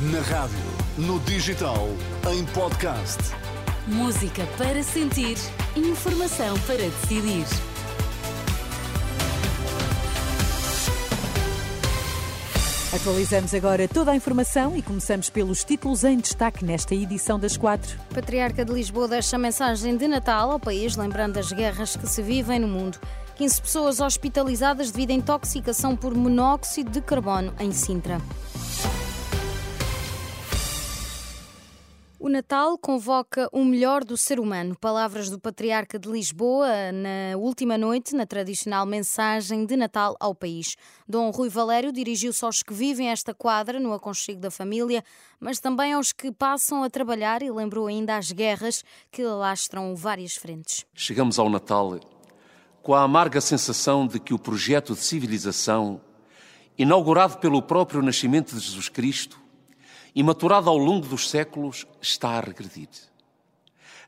Na rádio, no digital, em podcast. Música para sentir, informação para decidir. Atualizamos agora toda a informação e começamos pelos títulos em destaque nesta edição das quatro. Patriarca de Lisboa deixa mensagem de Natal ao país, lembrando as guerras que se vivem no mundo. 15 pessoas hospitalizadas devido a intoxicação por monóxido de carbono em Sintra. O Natal convoca o melhor do ser humano. Palavras do Patriarca de Lisboa na última noite, na tradicional mensagem de Natal ao país. Dom Rui Valério dirigiu-se aos que vivem esta quadra no aconchego da família, mas também aos que passam a trabalhar e lembrou ainda as guerras que alastram várias frentes. Chegamos ao Natal com a amarga sensação de que o projeto de civilização, inaugurado pelo próprio nascimento de Jesus Cristo, e maturado ao longo dos séculos, está a regredir.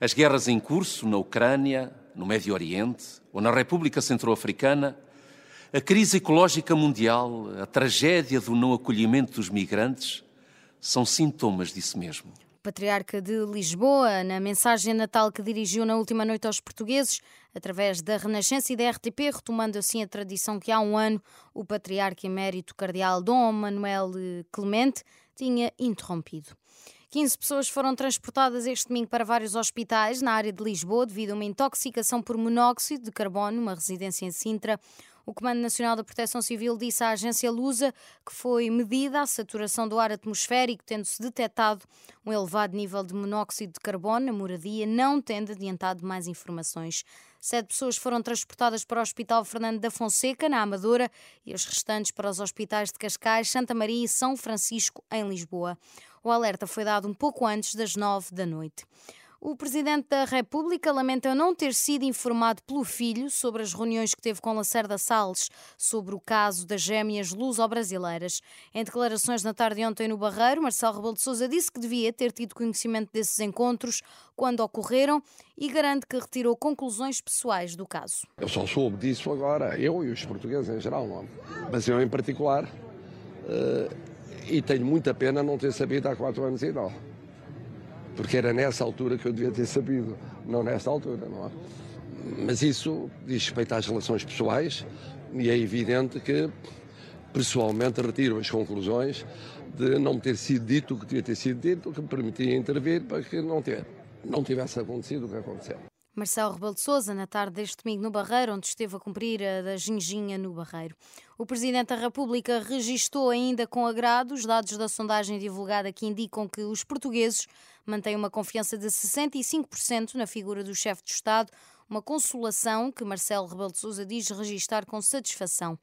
As guerras em curso na Ucrânia, no Médio Oriente ou na República Centro-Africana, a crise ecológica mundial, a tragédia do não acolhimento dos migrantes, são sintomas disso mesmo. Patriarca de Lisboa, na mensagem natal que dirigiu na última noite aos portugueses, através da Renascença e da RTP, retomando assim a tradição que há um ano o Patriarca Emérito Cardeal Dom Manuel Clemente tinha interrompido. 15 pessoas foram transportadas este domingo para vários hospitais na área de Lisboa devido a uma intoxicação por monóxido de carbono numa residência em Sintra. O Comando Nacional da Proteção Civil disse à agência Lusa que foi medida a saturação do ar atmosférico, tendo-se detectado um elevado nível de monóxido de carbono na moradia, não tendo adiantado mais informações. Sete pessoas foram transportadas para o Hospital Fernando da Fonseca, na Amadora, e as restantes para os hospitais de Cascais, Santa Maria e São Francisco, em Lisboa. O alerta foi dado um pouco antes das nove da noite. O Presidente da República lamenta não ter sido informado pelo filho sobre as reuniões que teve com Lacerda Salles sobre o caso das gêmeas luso-brasileiras. Em declarações na tarde de ontem no Barreiro, Marcelo Rebelo de Sousa disse que devia ter tido conhecimento desses encontros quando ocorreram e garante que retirou conclusões pessoais do caso. Eu só soube disso agora, eu e os portugueses em geral, não? É? mas eu em particular, uh, e tenho muita pena não ter sabido há quatro anos e tal porque era nessa altura que eu devia ter sabido, não nesta altura, não é? Mas isso diz respeito às relações pessoais e é evidente que pessoalmente retiro as conclusões de não ter sido dito o que devia ter sido dito, o que me permitia intervir para que não, ter, não tivesse acontecido o que aconteceu. Marcelo Rebelo de Sousa, na tarde deste domingo no Barreiro, onde esteve a cumprir a da ginginha no Barreiro. O Presidente da República registou ainda com agrado os dados da sondagem divulgada que indicam que os portugueses mantêm uma confiança de 65% na figura do chefe de Estado, uma consolação que Marcelo Rebelo de Sousa diz registar com satisfação.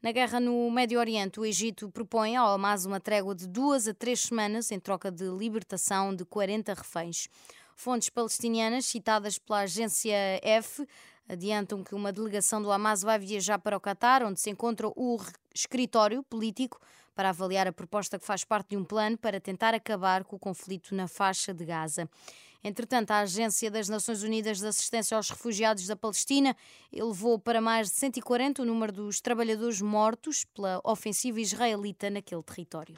Na guerra no Médio Oriente, o Egito propõe ao Hamas uma trégua de duas a três semanas em troca de libertação de 40 reféns. Fontes palestinianas citadas pela agência F adiantam que uma delegação do Hamas vai viajar para o Catar, onde se encontra o escritório político para avaliar a proposta que faz parte de um plano para tentar acabar com o conflito na faixa de Gaza. Entretanto, a Agência das Nações Unidas de Assistência aos Refugiados da Palestina elevou para mais de 140 o número dos trabalhadores mortos pela ofensiva israelita naquele território.